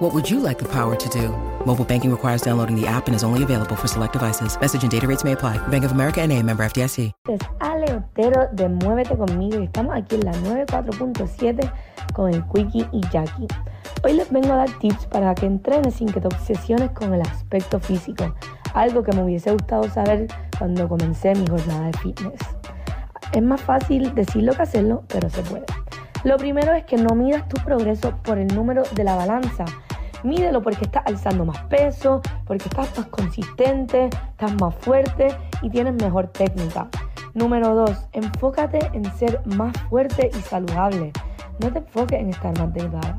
What would you like the power to do? Mobile banking requires downloading the app and is only available for select devices. Message and data rates may apply. Bank of America and a member FDIC. Es Ale Otero de Muévete Conmigo y estamos aquí en la 94.7 con el y. Hoy les vengo a dar tips para que entrenes sin que te obsesiones con el aspecto físico, algo que me hubiese gustado saber cuando comencé mi jornada de fitness. Es más fácil decirlo que hacerlo, pero se puede. Lo primero es que no midas tu progreso por el número de la balanza. Mídelo porque estás alzando más peso, porque estás más consistente, estás más fuerte y tienes mejor técnica. Número 2. Enfócate en ser más fuerte y saludable. No te enfoques en estar más delgada.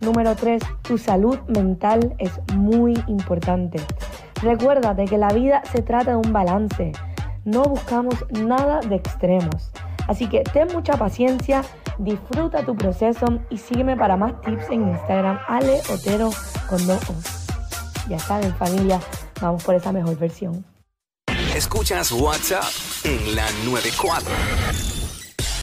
Número 3. Tu salud mental es muy importante. Recuérdate que la vida se trata de un balance. No buscamos nada de extremos. Así que ten mucha paciencia, disfruta tu proceso y sígueme para más tips en Instagram, Ale Otero con dos O's. Ya saben familia, vamos por esa mejor versión. Escuchas WhatsApp en la 94.